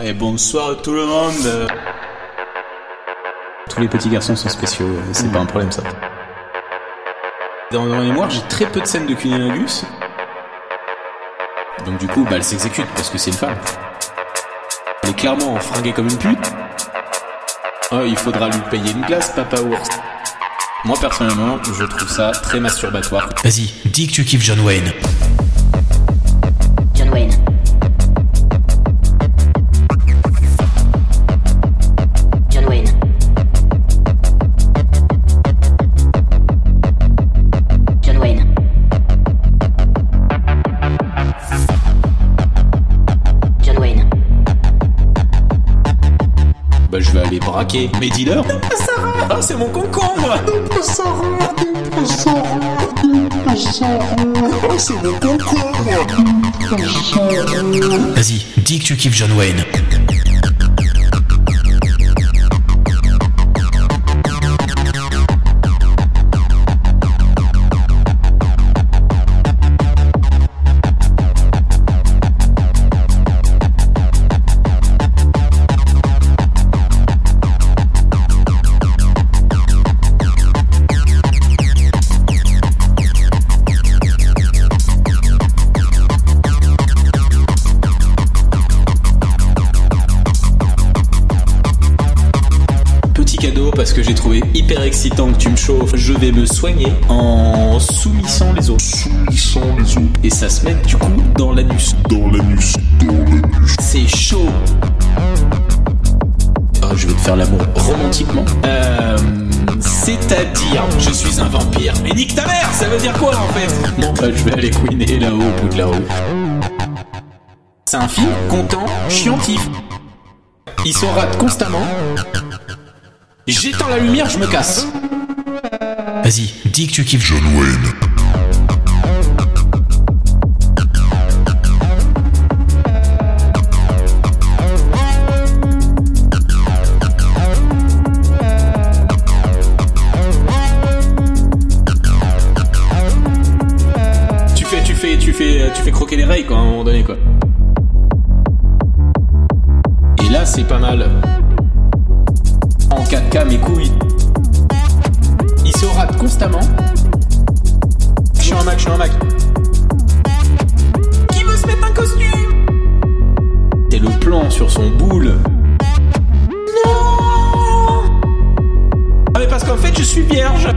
Et bonsoir tout le monde. Tous les petits garçons sont spéciaux, c'est pas un problème ça. Dans ma mémoire, j'ai très peu de scènes de cunilingus. Donc du coup, bah, elle s'exécute parce que c'est une femme. Elle est clairement fringuée comme une pute. Oh, il faudra lui payer une glace, papa ours. Moi personnellement, je trouve ça très masturbatoire. Vas-y, dis que tu kiffes John Wayne. Je vais aller braquer mes dealers. Ah c'est mon concombre Vas-y, dis que tu kiffes John Wayne. Parce que j'ai trouvé hyper excitant que tu me chauffes. Je vais me soigner en soumissant les os. Soumissant les os. Et ça se met du coup dans l'anus. Dans l'anus. Dans l'anus. C'est chaud. Oh, je vais te faire l'amour romantiquement. Euh, C'est-à-dire, je suis un vampire. Mais nique ta mère, ça veut dire quoi en fait? Bon, bah, je vais aller couiner là-haut au bout de rue. C'est un film content, chiantif. Il se rate constamment. J'éteins la lumière, je me casse. Vas-y, dis que tu kiffes John Wayne. Tu fais, tu fais, tu fais, tu fais croquer les rails quoi à un moment donné quoi. Et là c'est pas mal. En 4K mes couilles. Il se rate constamment. Je suis un Mac, je suis un Mac. Qui veut se mettre un costume? C'est le plan sur son boule. Non Ah mais parce qu'en fait je suis vierge.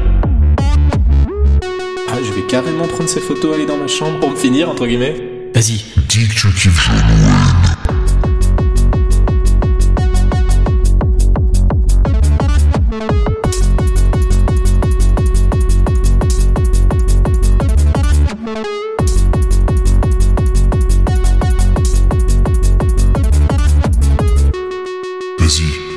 Ah, je vais carrément prendre ces photos, aller dans ma chambre pour me finir, entre guillemets. Vas-y, Dis que tu kiffes Vas-y,